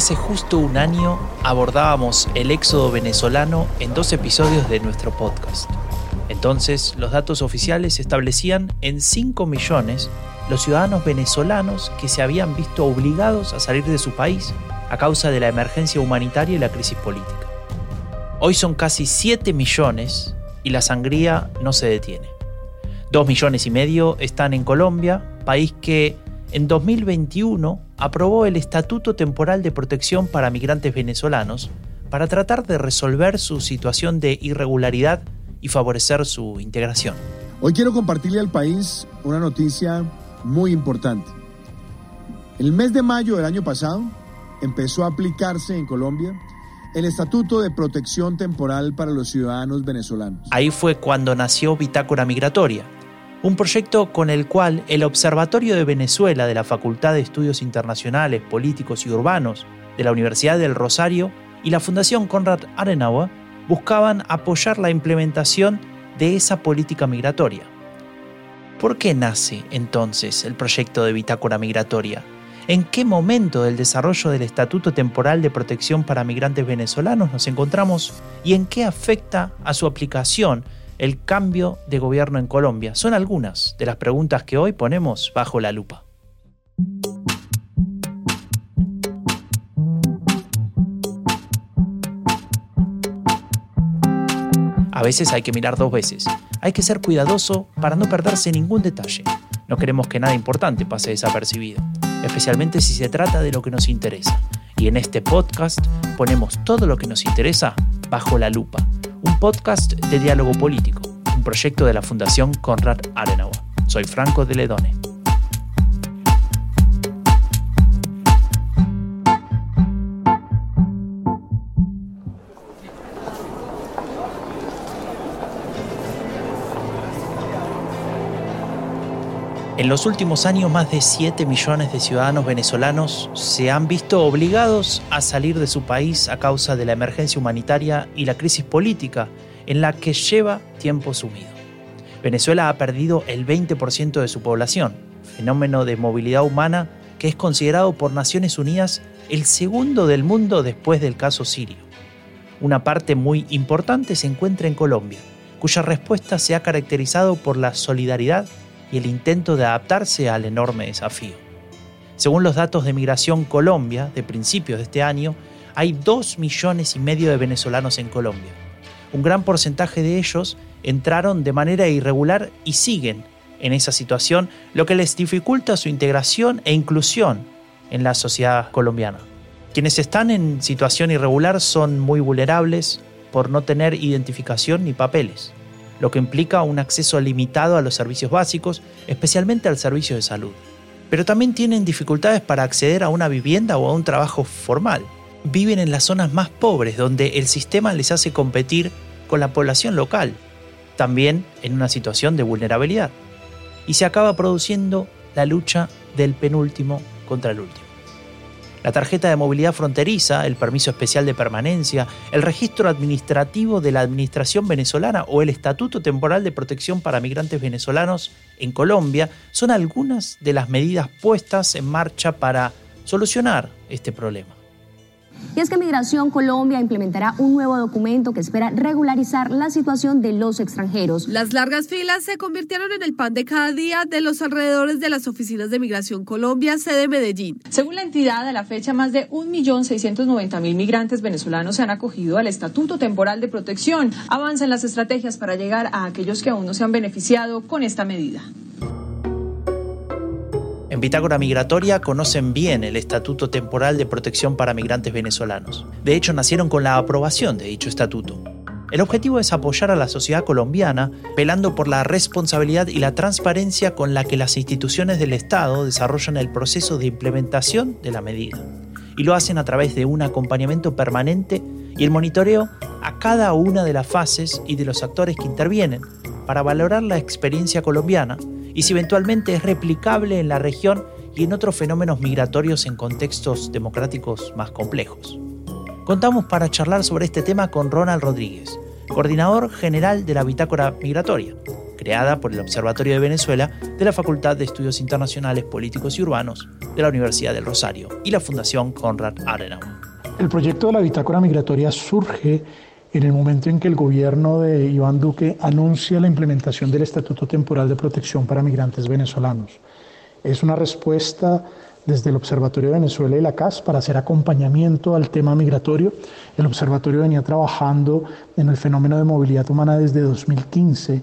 Hace justo un año abordábamos el éxodo venezolano en dos episodios de nuestro podcast. Entonces, los datos oficiales establecían en 5 millones los ciudadanos venezolanos que se habían visto obligados a salir de su país a causa de la emergencia humanitaria y la crisis política. Hoy son casi 7 millones y la sangría no se detiene. 2 millones y medio están en Colombia, país que en 2021 aprobó el Estatuto Temporal de Protección para Migrantes Venezolanos para tratar de resolver su situación de irregularidad y favorecer su integración. Hoy quiero compartirle al país una noticia muy importante. El mes de mayo del año pasado empezó a aplicarse en Colombia el Estatuto de Protección Temporal para los Ciudadanos Venezolanos. Ahí fue cuando nació Bitácora Migratoria, un proyecto con el cual el Observatorio de Venezuela de la Facultad de Estudios Internacionales, Políticos y Urbanos de la Universidad del Rosario y la Fundación Konrad Adenauer buscaban apoyar la implementación de esa política migratoria. ¿Por qué nace entonces el proyecto de Bitácora Migratoria? ¿En qué momento del desarrollo del Estatuto Temporal de Protección para Migrantes Venezolanos nos encontramos y en qué afecta a su aplicación el cambio de gobierno en Colombia? Son algunas de las preguntas que hoy ponemos bajo la lupa. A veces hay que mirar dos veces. Hay que ser cuidadoso para no perderse ningún detalle. No queremos que nada importante pase desapercibido, especialmente si se trata de lo que nos interesa. Y en este podcast ponemos todo lo que nos interesa bajo la lupa un podcast de diálogo político, un proyecto de la Fundación Konrad Adenauer. Soy Franco de Ledone. En los últimos años, más de 7 millones de ciudadanos venezolanos se han visto obligados a salir de su país a causa de la emergencia humanitaria y la crisis política en la que lleva tiempo sumido. Venezuela ha perdido el 20% de su población, fenómeno de movilidad humana que es considerado por Naciones Unidas el segundo del mundo después del caso sirio. Una parte muy importante se encuentra en Colombia, cuya respuesta se ha caracterizado por la solidaridad y el intento de adaptarse al enorme desafío. Según los datos de Migración Colombia de principios de este año, hay 2 millones y medio de venezolanos en Colombia. Un gran porcentaje de ellos entraron de manera irregular y siguen en esa situación, lo que les dificulta su integración e inclusión en la sociedad colombiana. Quienes están en situación irregular son muy vulnerables por no tener identificación ni papeles lo que implica un acceso limitado a los servicios básicos, especialmente al servicio de salud. Pero también tienen dificultades para acceder a una vivienda o a un trabajo formal. Viven en las zonas más pobres, donde el sistema les hace competir con la población local, también en una situación de vulnerabilidad. Y se acaba produciendo la lucha del penúltimo contra el último la tarjeta de movilidad fronteriza, el permiso especial de permanencia, el registro administrativo de la Administración venezolana o el Estatuto Temporal de Protección para Migrantes Venezolanos en Colombia son algunas de las medidas puestas en marcha para solucionar este problema. Y es que Migración Colombia implementará un nuevo documento que espera regularizar la situación de los extranjeros. Las largas filas se convirtieron en el pan de cada día de los alrededores de las oficinas de Migración Colombia, sede Medellín. Según la entidad, a la fecha más de 1.690.000 migrantes venezolanos se han acogido al Estatuto Temporal de Protección. Avanzan las estrategias para llegar a aquellos que aún no se han beneficiado con esta medida. En Bitácora Migratoria conocen bien el Estatuto Temporal de Protección para Migrantes Venezolanos. De hecho, nacieron con la aprobación de dicho estatuto. El objetivo es apoyar a la sociedad colombiana, pelando por la responsabilidad y la transparencia con la que las instituciones del Estado desarrollan el proceso de implementación de la medida. Y lo hacen a través de un acompañamiento permanente y el monitoreo a cada una de las fases y de los actores que intervienen para valorar la experiencia colombiana y si eventualmente es replicable en la región y en otros fenómenos migratorios en contextos democráticos más complejos. Contamos para charlar sobre este tema con Ronald Rodríguez, coordinador general de la Bitácora Migratoria, creada por el Observatorio de Venezuela de la Facultad de Estudios Internacionales Políticos y Urbanos de la Universidad del Rosario y la Fundación Konrad Adenauer. El proyecto de la bitácora migratoria surge en el momento en que el gobierno de Iván Duque anuncia la implementación del Estatuto Temporal de Protección para Migrantes Venezolanos. Es una respuesta desde el Observatorio de Venezuela y la CAS para hacer acompañamiento al tema migratorio. El observatorio venía trabajando en el fenómeno de movilidad humana desde 2015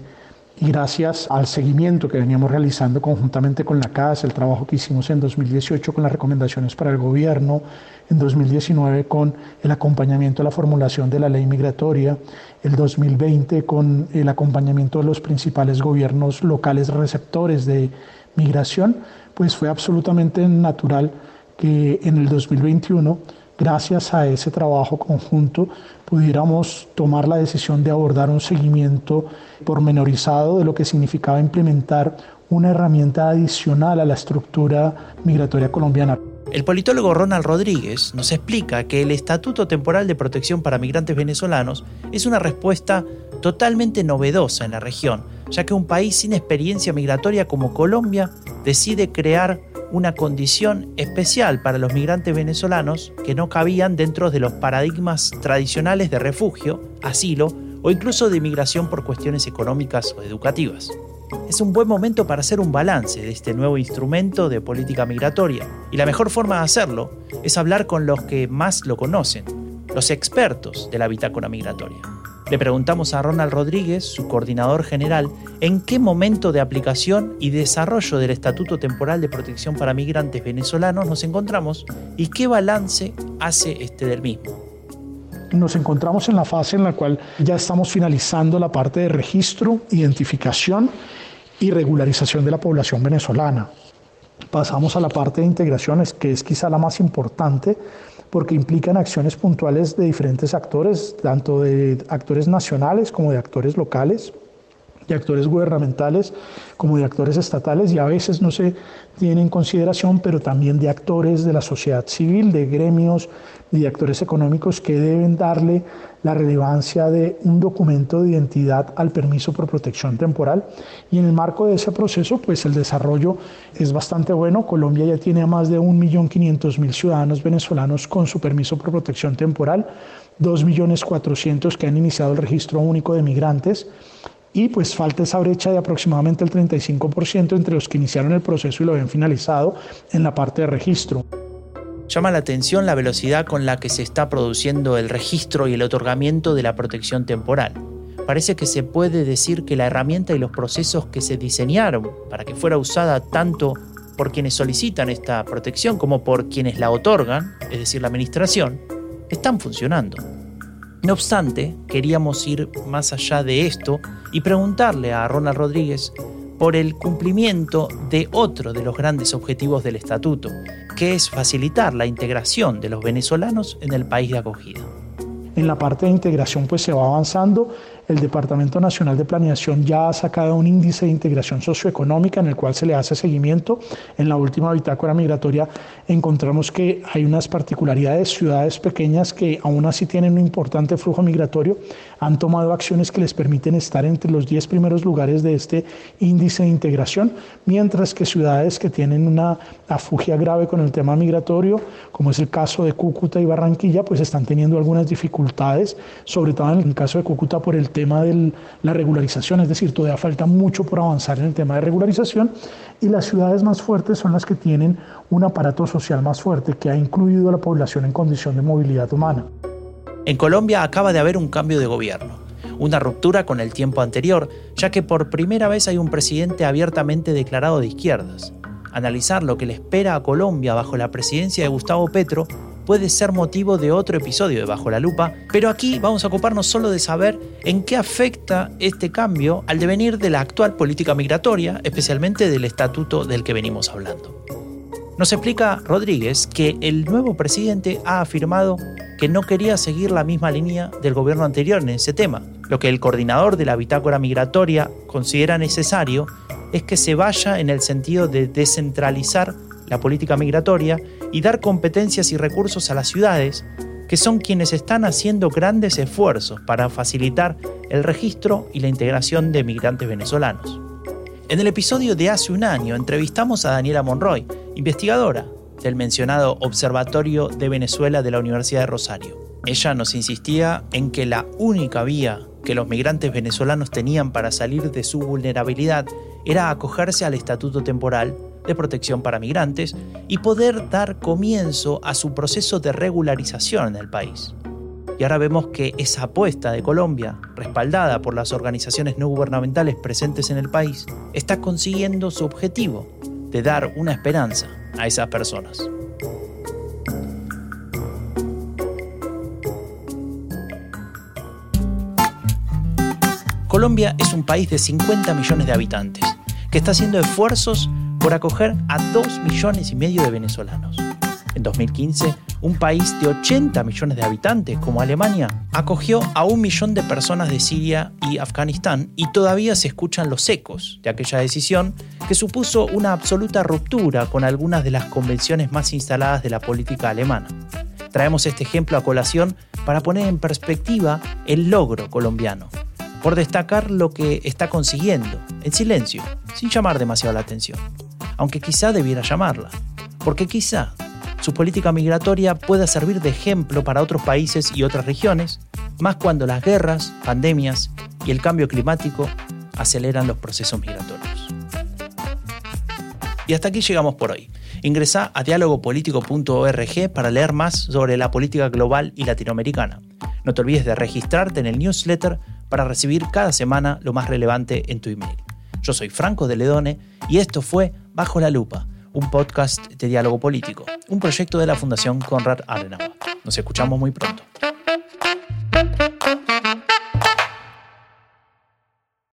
y gracias al seguimiento que veníamos realizando conjuntamente con la CAS, el trabajo que hicimos en 2018 con las recomendaciones para el gobierno, en 2019 con el acompañamiento a la formulación de la ley migratoria, el 2020 con el acompañamiento de los principales gobiernos locales receptores de migración, pues fue absolutamente natural que en el 2021, gracias a ese trabajo conjunto, pudiéramos tomar la decisión de abordar un seguimiento pormenorizado de lo que significaba implementar una herramienta adicional a la estructura migratoria colombiana. El politólogo Ronald Rodríguez nos explica que el Estatuto Temporal de Protección para Migrantes Venezolanos es una respuesta totalmente novedosa en la región, ya que un país sin experiencia migratoria como Colombia decide crear una condición especial para los migrantes venezolanos que no cabían dentro de los paradigmas tradicionales de refugio, asilo o incluso de migración por cuestiones económicas o educativas. Es un buen momento para hacer un balance de este nuevo instrumento de política migratoria y la mejor forma de hacerlo es hablar con los que más lo conocen, los expertos de la bitácora migratoria. Le preguntamos a Ronald Rodríguez, su coordinador general, en qué momento de aplicación y desarrollo del Estatuto Temporal de Protección para Migrantes Venezolanos nos encontramos y qué balance hace este del mismo. Nos encontramos en la fase en la cual ya estamos finalizando la parte de registro, identificación y regularización de la población venezolana. Pasamos a la parte de integraciones, que es quizá la más importante, porque implican acciones puntuales de diferentes actores, tanto de actores nacionales como de actores locales, de actores gubernamentales como de actores estatales y a veces no se tiene en consideración, pero también de actores de la sociedad civil, de gremios y de actores económicos que deben darle la relevancia de un documento de identidad al permiso por protección temporal. Y en el marco de ese proceso, pues el desarrollo es bastante bueno. Colombia ya tiene a más de 1.500.000 ciudadanos venezolanos con su permiso por protección temporal, 2.400.000 que han iniciado el registro único de migrantes y pues falta esa brecha de aproximadamente el 35% entre los que iniciaron el proceso y lo habían finalizado en la parte de registro. Llama la atención la velocidad con la que se está produciendo el registro y el otorgamiento de la protección temporal. Parece que se puede decir que la herramienta y los procesos que se diseñaron para que fuera usada tanto por quienes solicitan esta protección como por quienes la otorgan, es decir, la administración, están funcionando. No obstante, queríamos ir más allá de esto y preguntarle a Ronald Rodríguez por el cumplimiento de otro de los grandes objetivos del estatuto, que es facilitar la integración de los venezolanos en el país de acogida. En la parte de integración pues se va avanzando el Departamento Nacional de Planeación ya ha sacado un índice de integración socioeconómica en el cual se le hace seguimiento. En la última bitácora migratoria encontramos que hay unas particularidades, ciudades pequeñas que aún así tienen un importante flujo migratorio, han tomado acciones que les permiten estar entre los 10 primeros lugares de este índice de integración, mientras que ciudades que tienen una afugia grave con el tema migratorio, como es el caso de Cúcuta y Barranquilla, pues están teniendo algunas dificultades, sobre todo en el caso de Cúcuta por el tema de la regularización, es decir, todavía falta mucho por avanzar en el tema de regularización y las ciudades más fuertes son las que tienen un aparato social más fuerte que ha incluido a la población en condición de movilidad humana. En Colombia acaba de haber un cambio de gobierno, una ruptura con el tiempo anterior, ya que por primera vez hay un presidente abiertamente declarado de izquierdas. Analizar lo que le espera a Colombia bajo la presidencia de Gustavo Petro puede ser motivo de otro episodio de Bajo la Lupa, pero aquí vamos a ocuparnos solo de saber en qué afecta este cambio al devenir de la actual política migratoria, especialmente del estatuto del que venimos hablando. Nos explica Rodríguez que el nuevo presidente ha afirmado que no quería seguir la misma línea del gobierno anterior en ese tema. Lo que el coordinador de la bitácora migratoria considera necesario es que se vaya en el sentido de descentralizar la política migratoria y dar competencias y recursos a las ciudades que son quienes están haciendo grandes esfuerzos para facilitar el registro y la integración de migrantes venezolanos. En el episodio de hace un año entrevistamos a Daniela Monroy, investigadora del mencionado Observatorio de Venezuela de la Universidad de Rosario. Ella nos insistía en que la única vía que los migrantes venezolanos tenían para salir de su vulnerabilidad era acogerse al Estatuto Temporal de Protección para Migrantes y poder dar comienzo a su proceso de regularización en el país. Y ahora vemos que esa apuesta de Colombia, respaldada por las organizaciones no gubernamentales presentes en el país, está consiguiendo su objetivo de dar una esperanza a esas personas. Colombia es un país de 50 millones de habitantes que está haciendo esfuerzos por acoger a 2 millones y medio de venezolanos. En 2015, un país de 80 millones de habitantes como Alemania acogió a un millón de personas de Siria y Afganistán y todavía se escuchan los ecos de aquella decisión que supuso una absoluta ruptura con algunas de las convenciones más instaladas de la política alemana. Traemos este ejemplo a colación para poner en perspectiva el logro colombiano, por destacar lo que está consiguiendo, en silencio, sin llamar demasiado la atención, aunque quizá debiera llamarla, porque quizá su política migratoria pueda servir de ejemplo para otros países y otras regiones, más cuando las guerras, pandemias y el cambio climático aceleran los procesos migratorios. Y hasta aquí llegamos por hoy. Ingresa a dialogopolitico.org para leer más sobre la política global y latinoamericana. No te olvides de registrarte en el newsletter para recibir cada semana lo más relevante en tu email. Yo soy Franco de Ledone y esto fue Bajo la Lupa un podcast de diálogo político, un proyecto de la Fundación Konrad Adenauer. Nos escuchamos muy pronto.